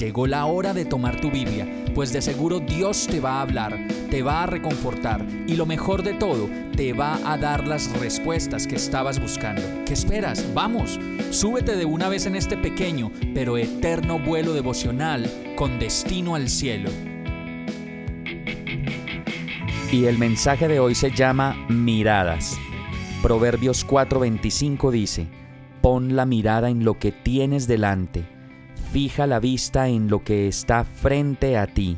Llegó la hora de tomar tu Biblia, pues de seguro Dios te va a hablar, te va a reconfortar y lo mejor de todo, te va a dar las respuestas que estabas buscando. ¿Qué esperas? Vamos, súbete de una vez en este pequeño pero eterno vuelo devocional con destino al cielo. Y el mensaje de hoy se llama miradas. Proverbios 4:25 dice, pon la mirada en lo que tienes delante fija la vista en lo que está frente a ti.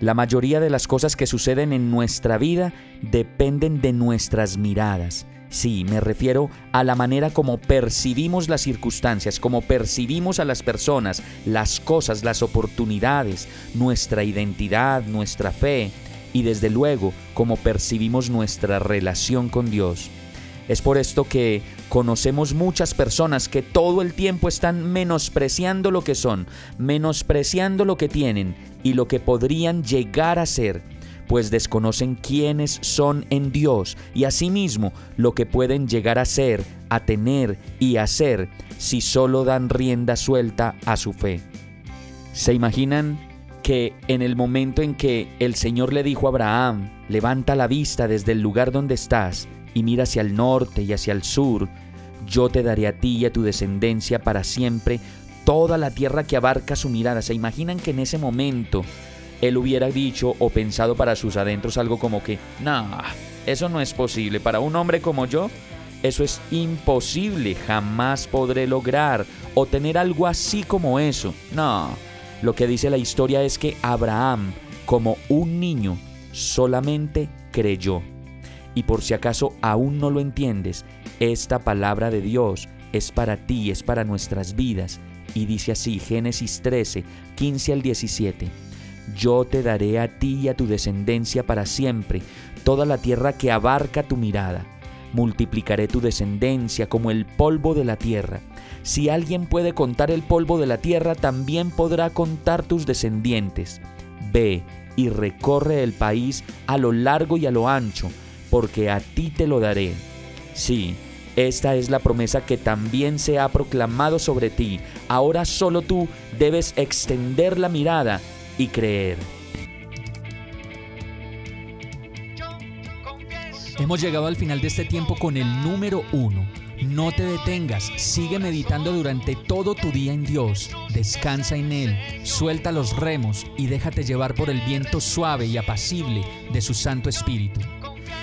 La mayoría de las cosas que suceden en nuestra vida dependen de nuestras miradas. Sí, me refiero a la manera como percibimos las circunstancias, como percibimos a las personas, las cosas, las oportunidades, nuestra identidad, nuestra fe y desde luego como percibimos nuestra relación con Dios. Es por esto que conocemos muchas personas que todo el tiempo están menospreciando lo que son, menospreciando lo que tienen y lo que podrían llegar a ser, pues desconocen quiénes son en Dios y asimismo lo que pueden llegar a ser, a tener y hacer si solo dan rienda suelta a su fe. ¿Se imaginan que en el momento en que el Señor le dijo a Abraham, levanta la vista desde el lugar donde estás, y mira hacia el norte y hacia el sur, yo te daré a ti y a tu descendencia para siempre toda la tierra que abarca su mirada. ¿Se imaginan que en ese momento él hubiera dicho o pensado para sus adentros algo como que, no, eso no es posible. Para un hombre como yo, eso es imposible. Jamás podré lograr o tener algo así como eso. No, lo que dice la historia es que Abraham, como un niño, solamente creyó. Y por si acaso aún no lo entiendes, esta palabra de Dios es para ti, es para nuestras vidas. Y dice así, Génesis 13, 15 al 17. Yo te daré a ti y a tu descendencia para siempre toda la tierra que abarca tu mirada. Multiplicaré tu descendencia como el polvo de la tierra. Si alguien puede contar el polvo de la tierra, también podrá contar tus descendientes. Ve y recorre el país a lo largo y a lo ancho porque a ti te lo daré. Sí, esta es la promesa que también se ha proclamado sobre ti. Ahora solo tú debes extender la mirada y creer. Hemos llegado al final de este tiempo con el número uno. No te detengas, sigue meditando durante todo tu día en Dios, descansa en Él, suelta los remos y déjate llevar por el viento suave y apacible de su Santo Espíritu.